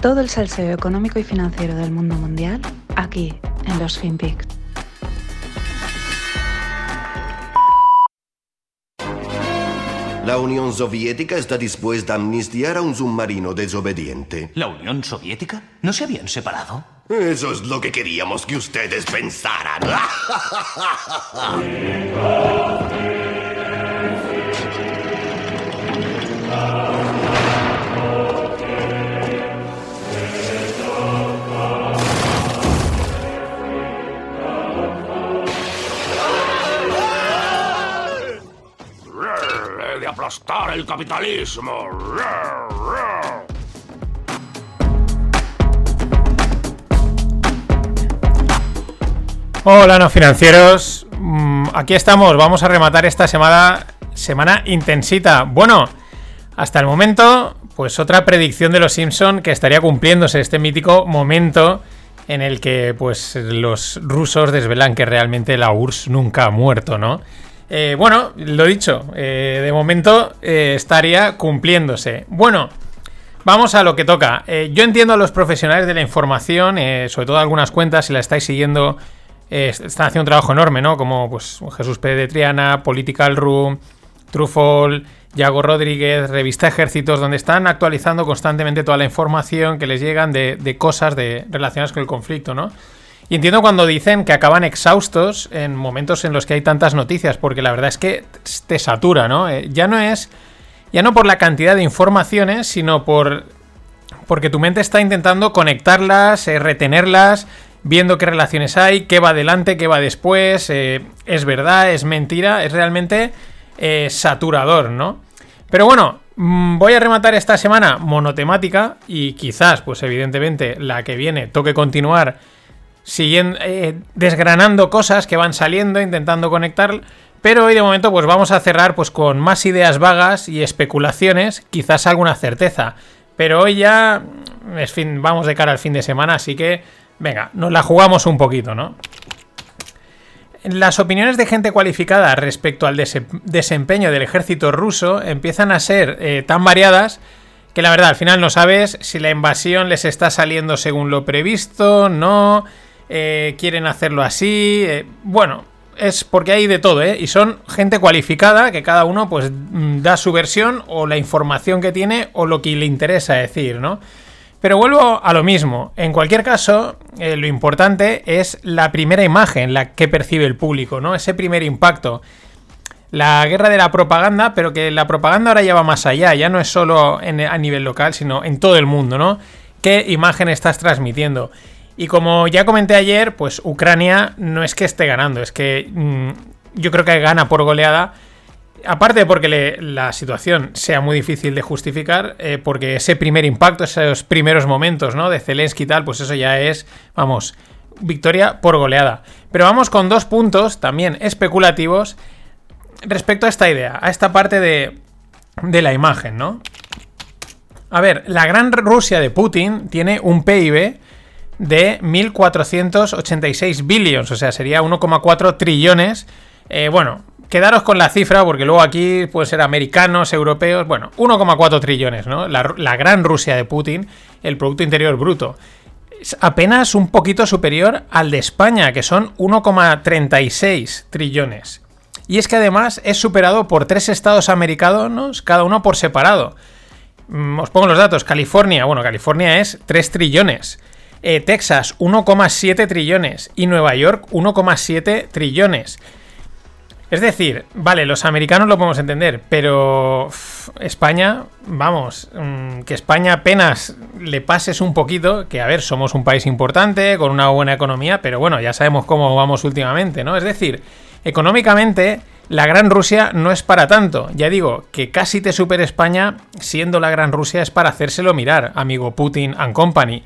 Todo el salseo económico y financiero del mundo mundial aquí en los FinPix. La Unión Soviética está dispuesta a amnistiar a un submarino desobediente. ¿La Unión Soviética? ¿No se habían separado? Eso es lo que queríamos que ustedes pensaran. el capitalismo. Hola, no financieros. Mm, Aquí estamos, vamos a rematar esta semana, semana intensita. Bueno, hasta el momento, pues otra predicción de los Simpson que estaría cumpliéndose este mítico momento en el que pues los rusos desvelan que realmente la URSS nunca ha muerto, ¿no? Eh, bueno, lo dicho, eh, de momento eh, estaría cumpliéndose. Bueno, vamos a lo que toca. Eh, yo entiendo a los profesionales de la información, sobre todo algunas cuentas, si la estáis siguiendo, están haciendo un trabajo enorme, ¿no? Como pues Jesús Pérez de Triana, Political Room, Trufol, Yago Rodríguez, Revista Ejércitos, donde están actualizando constantemente toda la información que les llegan de, de cosas de, relacionadas con el conflicto, ¿no? Y entiendo cuando dicen que acaban exhaustos en momentos en los que hay tantas noticias, porque la verdad es que te satura, ¿no? Eh, ya no es. Ya no por la cantidad de informaciones, sino por. Porque tu mente está intentando conectarlas, eh, retenerlas, viendo qué relaciones hay, qué va adelante, qué va después, eh, es verdad, es mentira, es realmente saturador, ¿no? Pero bueno, mm, voy a rematar esta semana monotemática y quizás, pues evidentemente, la que viene toque continuar siguiendo, eh, desgranando cosas que van saliendo, intentando conectar. Pero hoy de momento pues vamos a cerrar pues con más ideas vagas y especulaciones, quizás alguna certeza. Pero hoy ya es fin, vamos de cara al fin de semana, así que venga, nos la jugamos un poquito, ¿no? Las opiniones de gente cualificada respecto al dese- desempeño del ejército ruso empiezan a ser eh, tan variadas que la verdad al final no sabes si la invasión les está saliendo según lo previsto, no, eh, quieren hacerlo así, eh, bueno, es porque hay de todo, ¿eh? Y son gente cualificada que cada uno pues mm, da su versión o la información que tiene o lo que le interesa decir, ¿no? Pero vuelvo a lo mismo. En cualquier caso, eh, lo importante es la primera imagen, la que percibe el público, ¿no? Ese primer impacto. La guerra de la propaganda, pero que la propaganda ahora ya va más allá, ya no es solo a nivel local, sino en todo el mundo, ¿no? ¿Qué imagen estás transmitiendo? Y como ya comenté ayer, pues Ucrania no es que esté ganando, es que mm, yo creo que gana por goleada. Aparte de porque la situación sea muy difícil de justificar, eh, porque ese primer impacto, esos primeros momentos, ¿no? De Zelensky y tal, pues eso ya es, vamos, victoria por goleada. Pero vamos con dos puntos también especulativos respecto a esta idea, a esta parte de la imagen, ¿no? A ver, la gran Rusia de Putin tiene un PIB de 1.486 billions, o sea, sería 1,4 trillones. Eh, bueno, quedaros con la cifra porque luego aquí pueden ser americanos, europeos, bueno, 1,4 trillones, ¿no? La, gran Rusia de Putin, el Producto Interior Bruto. Es apenas un poquito superior al de España, que son 1,36 trillones. Y es que además es superado por tres estados americanos, cada uno por separado. Mm, Os pongo los datos. California, bueno, California es 3 trillones. Eh, Texas, 1,7 trillones. Y Nueva York, 1,7 trillones. Es decir, vale, los americanos lo podemos entender, pero España, vamos, mm, que España apenas le pases un poquito, que a ver, somos un país importante, con una buena economía, pero bueno, ya sabemos cómo vamos últimamente, ¿no? Es decir, económicamente, la Gran Rusia no es para tanto. Ya digo, que casi te supere España, siendo la Gran Rusia, es para hacérselo mirar, amigo Putin and Company.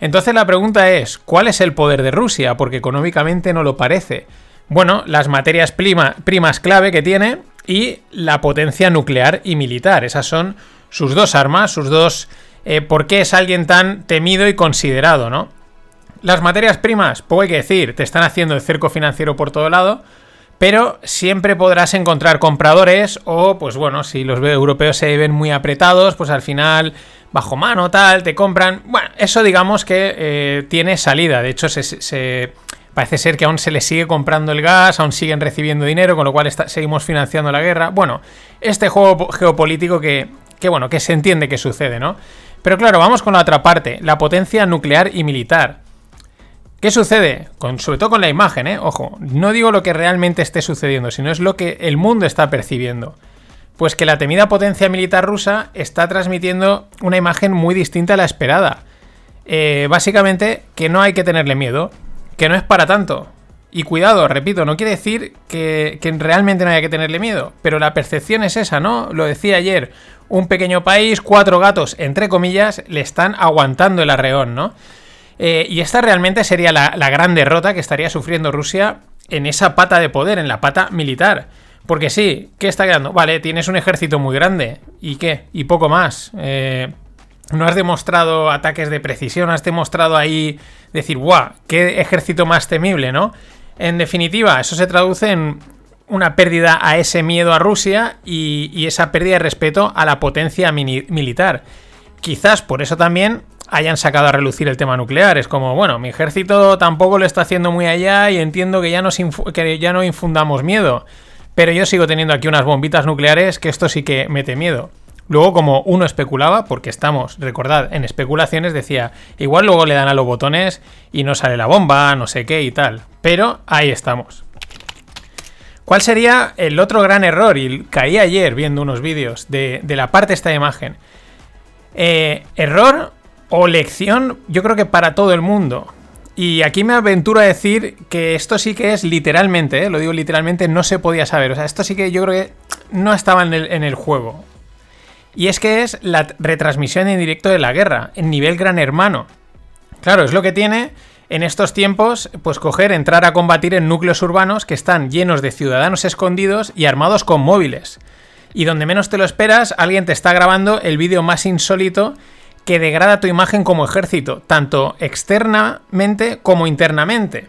Entonces la pregunta es, ¿cuál es el poder de Rusia? Porque económicamente no lo parece. Bueno, las materias prima- primas clave que tiene y la potencia nuclear y militar. Esas son sus dos armas, sus dos... eh, ¿Por qué es alguien tan temido y considerado, no? Las materias primas, poco hay que decir, te están haciendo el cerco financiero por todo lado, pero siempre podrás encontrar compradores o, pues bueno, si los europeos se ven muy apretados, pues al final bajo mano, tal, te compran. Bueno, eso digamos que eh, tiene salida. De hecho, parece ser que aún se les sigue comprando el gas, aún siguen recibiendo dinero, con lo cual seguimos financiando la guerra. Bueno, este juego geopolítico que, que, bueno, que se entiende que sucede, ¿no? Pero claro, vamos con la otra parte, la potencia nuclear y militar. ¿Qué sucede? Con, sobre todo con la imagen, ¿eh? Ojo, no digo lo que realmente esté sucediendo, sino es lo que el mundo está percibiendo. Pues que la temida potencia militar rusa está transmitiendo una imagen muy distinta a la esperada. Eh, básicamente que no hay que tenerle miedo, que no es para tanto. Y cuidado, repito, no quiere decir que, realmente no haya que tenerle miedo, pero la percepción es esa, ¿no? Lo decía ayer, un pequeño país, cuatro gatos, entre comillas, le están aguantando el arreón, ¿no? Eh, y esta realmente sería la, gran derrota que estaría sufriendo Rusia en esa pata de poder, en la pata militar. Porque sí, ¿qué está quedando? Vale, tienes un ejército muy grande. ¿Y qué? Y poco más. Eh, no has demostrado ataques de precisión, has demostrado ahí decir, ¡guau! ¡Qué ejército más temible, ¿no? En definitiva, eso se traduce en una pérdida a ese miedo a Rusia y, esa pérdida de respeto a la potencia militar. Quizás por eso también hayan sacado a relucir el tema nuclear. Es como, bueno, mi ejército tampoco lo está haciendo muy allá y entiendo que ya, que ya no infundamos miedo. Pero yo sigo teniendo aquí unas bombitas nucleares que esto sí que mete miedo. Luego, como uno especulaba, porque estamos, recordad, en especulaciones, decía, igual luego le dan a los botones y no sale la bomba, no sé qué y tal. Pero ahí estamos. ¿Cuál sería el otro gran error? Y caí ayer viendo unos vídeos de, de la parte esta imagen. Eh, error o lección, yo creo que para todo el mundo. Y aquí me aventuro a decir que esto sí que es literalmente, eh, lo digo literalmente, no se podía saber. O sea, esto sí que yo creo que no estaba en el, en el juego. Y es que es la retransmisión en directo de la guerra, en nivel gran hermano. Claro, es lo que tiene en estos tiempos, pues coger, entrar a combatir en núcleos urbanos que están llenos de ciudadanos escondidos y armados con móviles. Y donde menos te lo esperas, alguien te está grabando el vídeo más insólito que degrada tu imagen como ejército, tanto externamente como internamente.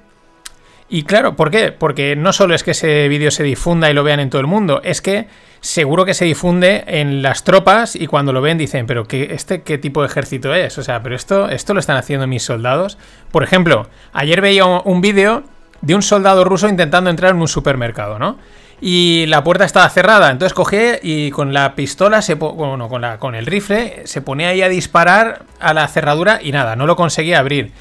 Y claro, ¿por qué? Porque no solo es que ese vídeo se difunda y lo vean en todo el mundo, es que seguro que se difunde en las tropas y cuando lo ven dicen, pero ¿qué, este qué tipo de ejército es? O sea, pero esto, esto lo están haciendo mis soldados. Por ejemplo, ayer veía un vídeo de un soldado ruso intentando entrar en un supermercado, ¿no? Y la puerta estaba cerrada. Entonces cogí y con la pistola, se bueno, con, la, con el rifle, se ponía ahí a disparar a la cerradura y nada, no lo conseguía abrir.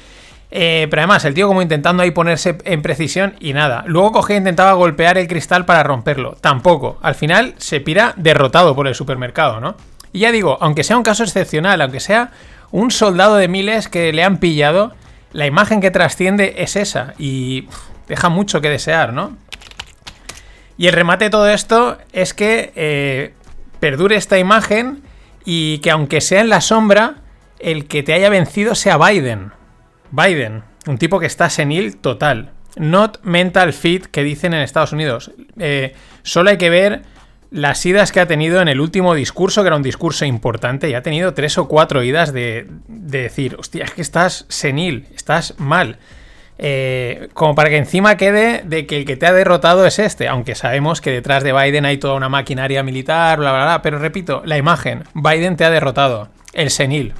Eh, pero además, el tío como intentando ahí ponerse en precisión y nada. Luego cogí e intentaba golpear el cristal para romperlo. Tampoco. Al final se pira derrotado por el supermercado, ¿no? Y ya digo, aunque sea un caso excepcional, aunque sea un soldado de miles que le han pillado, la imagen que trasciende es esa. Y deja mucho que desear, ¿no? Y el remate de todo esto es que eh, perdure esta imagen y que aunque sea en la sombra, el que te haya vencido sea Biden. Biden, un tipo que está senil total. Not mental fit que dicen en Estados Unidos. Eh, solo hay que ver las idas que ha tenido en el último discurso, que era un discurso importante, y ha tenido tres o cuatro idas de, de decir, hostia, es que estás senil, estás mal. Eh, como para que encima quede de que el que te ha derrotado es este, aunque sabemos que detrás de Biden hay toda una maquinaria militar, bla, bla, bla, pero repito, la imagen, Biden te ha derrotado, el senil.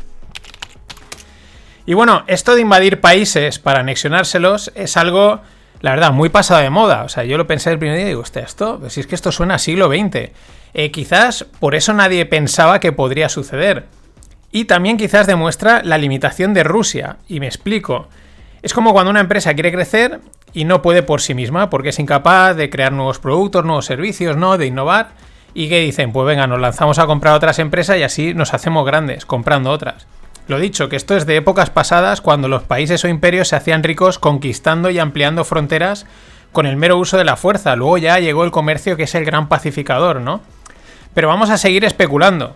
Y bueno, esto de invadir países para anexionárselos es algo, la verdad, muy pasado de moda. O sea, yo lo pensé el primer día y digo, hostia, esto, pues si es que esto suena a siglo XX. Eh, quizás por eso nadie pensaba que podría suceder. Y también quizás demuestra la limitación de Rusia. Y me explico. Es como cuando una empresa quiere crecer y no puede por sí misma porque es incapaz de crear nuevos productos, nuevos servicios, ¿no? De innovar. ¿Y qué dicen? Pues venga, nos lanzamos a comprar otras empresas y así nos hacemos grandes, comprando otras. Lo dicho, que esto es de épocas pasadas cuando los países o imperios se hacían ricos conquistando y ampliando fronteras con el mero uso de la fuerza. Luego ya llegó el comercio que es el gran pacificador, ¿no? Pero vamos a seguir especulando.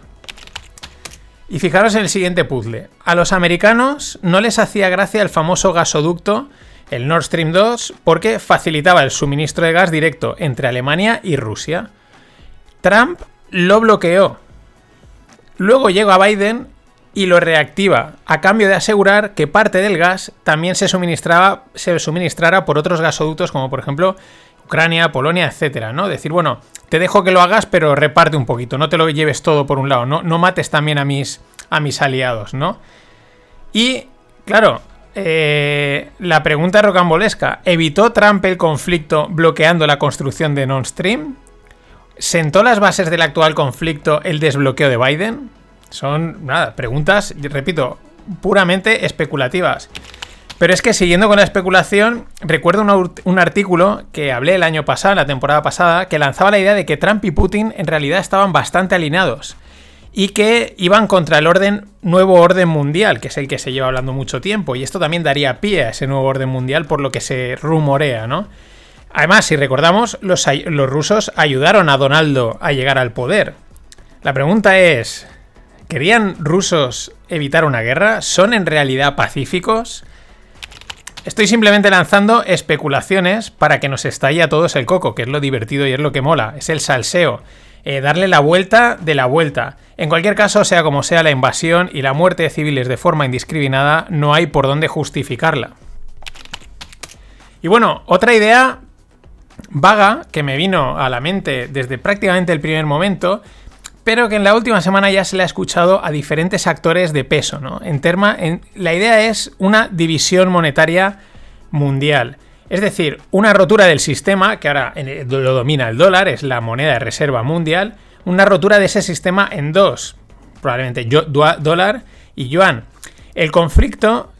Y fijaros en el siguiente puzzle. A los americanos no les hacía gracia el famoso gasoducto, el Nord Stream 2, porque facilitaba el suministro de gas directo entre Alemania y Rusia. Trump lo bloqueó. Luego llega Biden y lo reactiva, a cambio de asegurar que parte del gas también se, suministraba, se suministrara por otros gasoductos, como por ejemplo Ucrania, Polonia, etcétera, ¿no? Decir, bueno, te dejo que lo hagas, pero reparte un poquito, no te lo lleves todo por un lado, no, no mates también a mis, a mis aliados, ¿no? Y, claro, eh, la pregunta rocambolesca, ¿evitó Trump el conflicto bloqueando la construcción de Nord Stream? ¿Sentó las bases del actual conflicto el desbloqueo de Biden? Son, nada, preguntas, repito, puramente especulativas. Pero es que siguiendo con la especulación, recuerdo un, artículo que hablé el año pasado, la temporada pasada, que lanzaba la idea de que Trump y Putin en realidad estaban bastante alineados y que iban contra el orden nuevo orden mundial, que es el que se lleva hablando mucho tiempo, y esto también daría pie a ese nuevo orden mundial por lo que se rumorea, ¿no? Además, si recordamos, los, los rusos ayudaron a Donaldo a llegar al poder. La pregunta es, ¿querían rusos evitar una guerra? ¿Son en realidad pacíficos? Estoy simplemente lanzando especulaciones para que nos estalle a todos el coco, que es lo divertido y es lo que mola, es el salseo. Eh, darle la vuelta de la vuelta. En cualquier caso, sea como sea la invasión y la muerte de civiles de forma indiscriminada, no hay por dónde justificarla. Y bueno, otra idea vaga que me vino a la mente desde prácticamente el primer momento, pero que en la última semana ya se le ha escuchado a diferentes actores de peso, ¿no? En terma, la idea es una división monetaria mundial. Es decir, una rotura del sistema, que ahora lo domina el dólar, es la moneda de reserva mundial, una rotura de ese sistema en dos, probablemente dólar y yuan. El conflicto,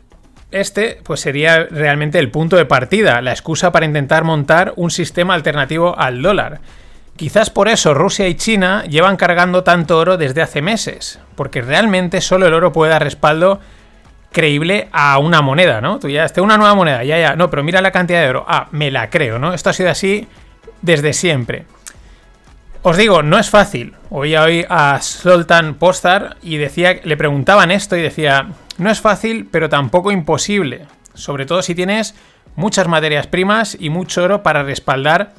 este, pues sería realmente el punto de partida, la excusa para intentar montar un sistema alternativo al dólar. Quizás por eso Rusia y China llevan cargando tanto oro desde hace meses, porque realmente solo el oro puede dar respaldo creíble a una moneda, ¿no? Tú ya, este, una nueva moneda, ya, ya, no, pero mira la cantidad de oro, ah, me la creo, ¿no? Esto ha sido así desde siempre. Os digo, no es fácil. Oí hoy a Sultan Postar y decía, le preguntaban esto y decía, no es fácil, pero tampoco imposible. Sobre todo si tienes muchas materias primas y mucho oro para respaldar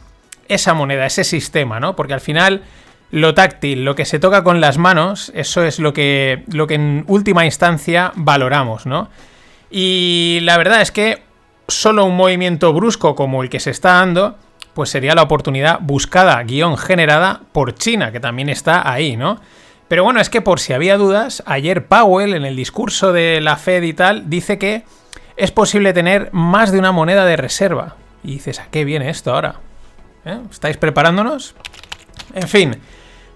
esa moneda, ese sistema, ¿no? Porque al final lo táctil, lo que se toca con las manos, eso es lo que, lo que en última instancia valoramos, ¿no? Y la verdad es que solo un movimiento brusco como el que se está dando, pues sería la oportunidad buscada, guion generada por China, que también está ahí, ¿no? Pero bueno, es que por si había dudas, ayer Powell en el discurso de la Fed y tal dice que es posible tener más de una moneda de reserva. Y dices, ¿a qué viene esto ahora? ¿Eh? ¿Estáis preparándonos? En fin,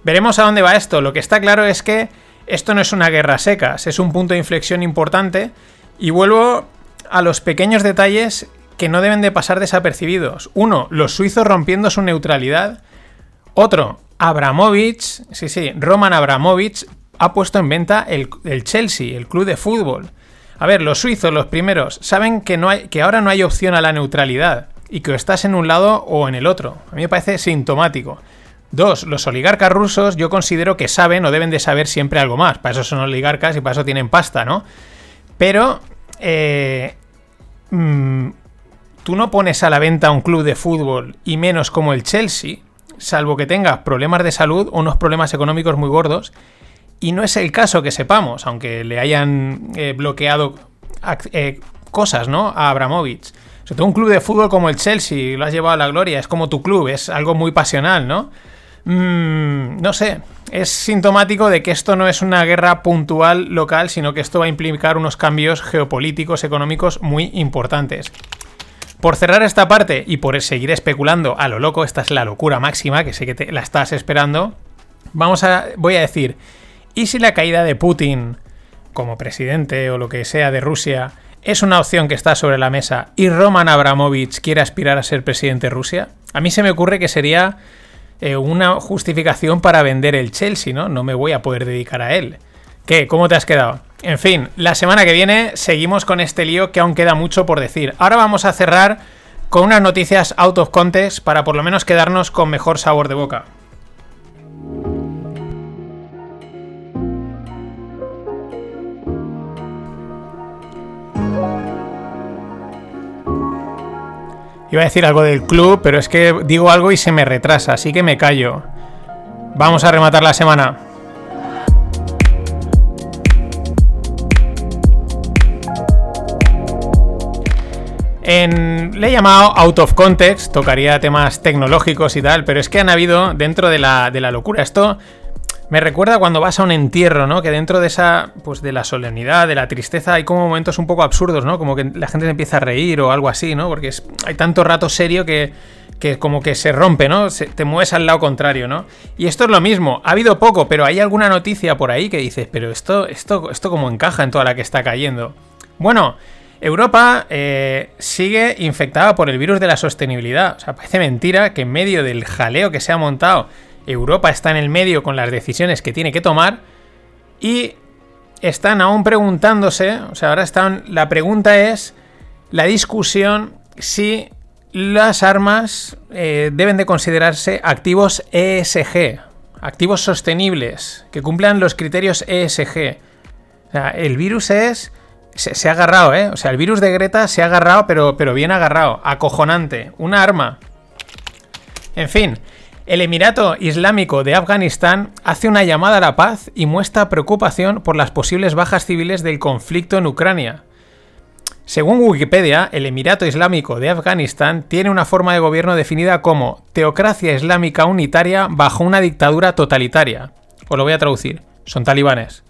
veremos a dónde va esto. Lo que está claro es que esto no es una guerra secas, es un punto de inflexión importante. Y vuelvo a los pequeños detalles que no deben de pasar desapercibidos. Uno, los suizos rompiendo su neutralidad. Otro, Abramovich, sí, sí, Roman Abramovich ha puesto en venta el, el, Chelsea, el club de fútbol. A ver, los suizos, los primeros, saben que, no hay, que ahora no hay opción a la neutralidad y que estás en un lado o en el otro. A mí me parece sintomático. Dos, los oligarcas rusos yo considero que saben o deben de saber siempre algo más. Para eso son oligarcas y para eso tienen pasta, ¿no? Pero eh, mm, tú no pones a la venta un club de fútbol y menos como el Chelsea, salvo que tenga problemas de salud o unos problemas económicos muy gordos. Y no es el caso que sepamos, aunque le hayan eh, bloqueado eh, cosas, ¿no? A Abramovich. Sobre todo un club de fútbol como el Chelsea, lo has llevado a la gloria, es como tu club, es algo muy pasional, ¿no? Mm, no sé, es sintomático de que esto no es una guerra puntual local, sino que esto va a implicar unos cambios geopolíticos, económicos muy importantes. Por cerrar esta parte y por seguir especulando a lo loco, esta es la locura máxima, que sé que te la estás esperando, vamos a, voy a decir, ¿y si la caída de Putin como presidente o lo que sea de Rusia es una opción que está sobre la mesa y Roman Abramovich quiere aspirar a ser presidente de Rusia, a mí se me ocurre que sería eh, una justificación para vender el Chelsea, ¿no? No me voy a poder dedicar a él. ¿Qué? ¿Cómo te has quedado? En fin, la semana que viene seguimos con este lío que aún queda mucho por decir. Ahora vamos a cerrar con unas noticias out of context para por lo menos quedarnos con mejor sabor de boca. Iba a decir algo del club, pero es que digo algo y se me retrasa, así que me callo. Vamos a rematar la semana. Le he llamado out of context, tocaría temas tecnológicos y tal, pero es que han habido dentro de la, de la locura. Esto Me recuerda cuando vas a un entierro, ¿no? Que dentro de esa, pues de la solemnidad, de la tristeza, hay como momentos un poco absurdos, ¿no? Como que la gente se empieza a reír o algo así, ¿no? Porque es, hay tanto rato serio que, que como que se rompe, ¿no? te mueves al lado contrario, ¿no? Y esto es lo mismo. Ha habido poco, pero hay alguna noticia por ahí que dices, pero esto, esto, esto como encaja en toda la que está cayendo. Bueno, Europa eh, sigue infectada por el virus de la sostenibilidad. O sea, parece mentira que en medio del jaleo que se ha montado, Europa está en el medio con las decisiones que tiene que tomar y están aún preguntándose, o sea, ahora están, la pregunta es la discusión si las armas eh, deben de considerarse activos ESG, activos sostenibles, que cumplan los criterios ESG. O sea, el virus es se, ha agarrado, ¿eh? O sea, el virus de Greta se ha agarrado, pero, pero bien agarrado. Acojonante. Una arma. En fin, el Emirato Islámico de Afganistán hace una llamada a la paz y muestra preocupación por las posibles bajas civiles del conflicto en Ucrania. Según Wikipedia, el Emirato Islámico de Afganistán tiene una forma de gobierno definida como teocracia islámica unitaria bajo una dictadura totalitaria. Os lo voy a traducir. Son talibanes.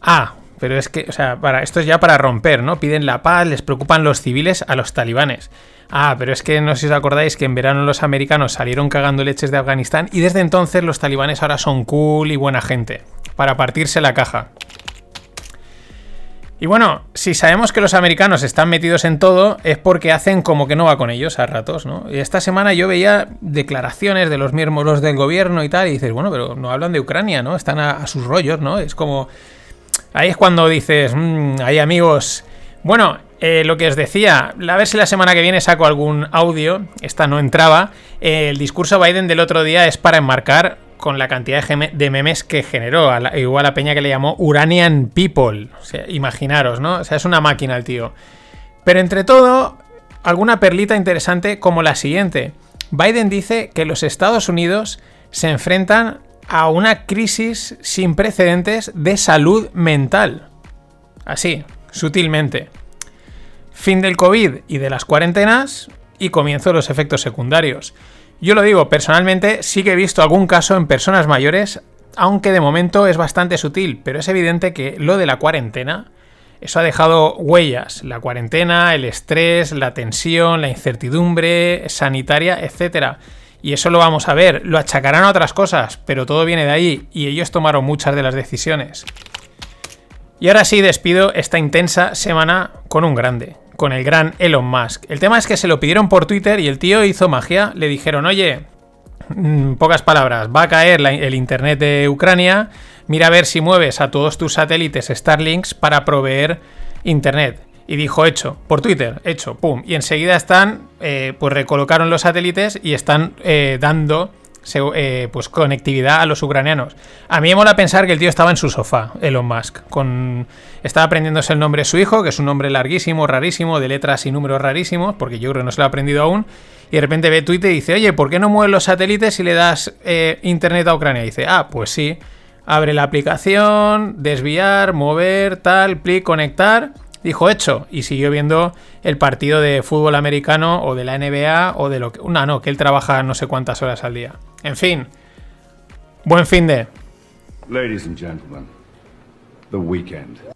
Ah, pero es que, o sea, para, esto es ya para romper, ¿no? Piden la paz, les preocupan los civiles a los talibanes. Ah, pero es que no sé si os acordáis que en verano los americanos salieron cagando leches de Afganistán y desde entonces los talibanes ahora son cool y buena gente. Para partirse la caja. Y bueno, si sabemos que los americanos están metidos en todo, es porque hacen como que no va con ellos a ratos, ¿no? Y esta semana yo veía declaraciones de los miembros del gobierno y tal, y dices, bueno, pero no hablan de Ucrania, ¿no? Están a, sus rollos, ¿no? Es como Ahí es cuando dices, mmm, hay amigos. Bueno, eh, lo que os decía, a ver si la semana que viene saco algún audio. Esta no entraba. el discurso Biden del otro día es para enmarcar con la cantidad de memes que generó. igual a Peña que le llamó Uranian People. O sea, imaginaros, ¿no? O sea, es una máquina el tío. Pero entre todo, alguna perlita interesante como la siguiente. Biden dice que los Estados Unidos se enfrentan a una crisis sin precedentes de salud mental. Así, sutilmente. Fin del COVID y de las cuarentenas y comienzo los efectos secundarios. Yo lo digo, personalmente sí que he visto algún caso en personas mayores, aunque de momento es bastante sutil, pero es evidente que lo de la cuarentena, eso ha dejado huellas. La cuarentena, el estrés, la tensión, la incertidumbre sanitaria, etcétera y eso lo vamos a ver. Lo achacarán a otras cosas, pero todo viene de ahí y ellos tomaron muchas de las decisiones. Y ahora sí despido esta intensa semana con un grande, con el gran Elon Musk. El tema es que se lo pidieron por Twitter y el tío hizo magia. Le dijeron, oye, mm, pocas palabras, va a caer el Internet de Ucrania, mira a ver si mueves a todos tus satélites Starlinks para proveer Internet. Y dijo, hecho, por Twitter, hecho, pum. Y enseguida están, eh, pues recolocaron los satélites y están eh, dando eh, pues conectividad a los ucranianos. A mí me mola pensar que el tío estaba en su sofá, Elon Musk, con estaba aprendiéndose el nombre de su hijo, que es un nombre larguísimo, rarísimo, de letras y números rarísimos, porque yo creo que no se lo ha aprendido aún, y de repente ve Twitter y dice, oye, ¿por qué no mueves los satélites y le das internet a Ucrania? Y dice, ah, pues sí, abre la aplicación, desviar, mover, tal, clic, conectar dijo hecho y siguió viendo el partido de fútbol americano o de la NBA o de lo que... Una, no, que él trabaja no sé cuántas horas al día. En fin, buen fin de... Ladies and gentlemen, the weekend.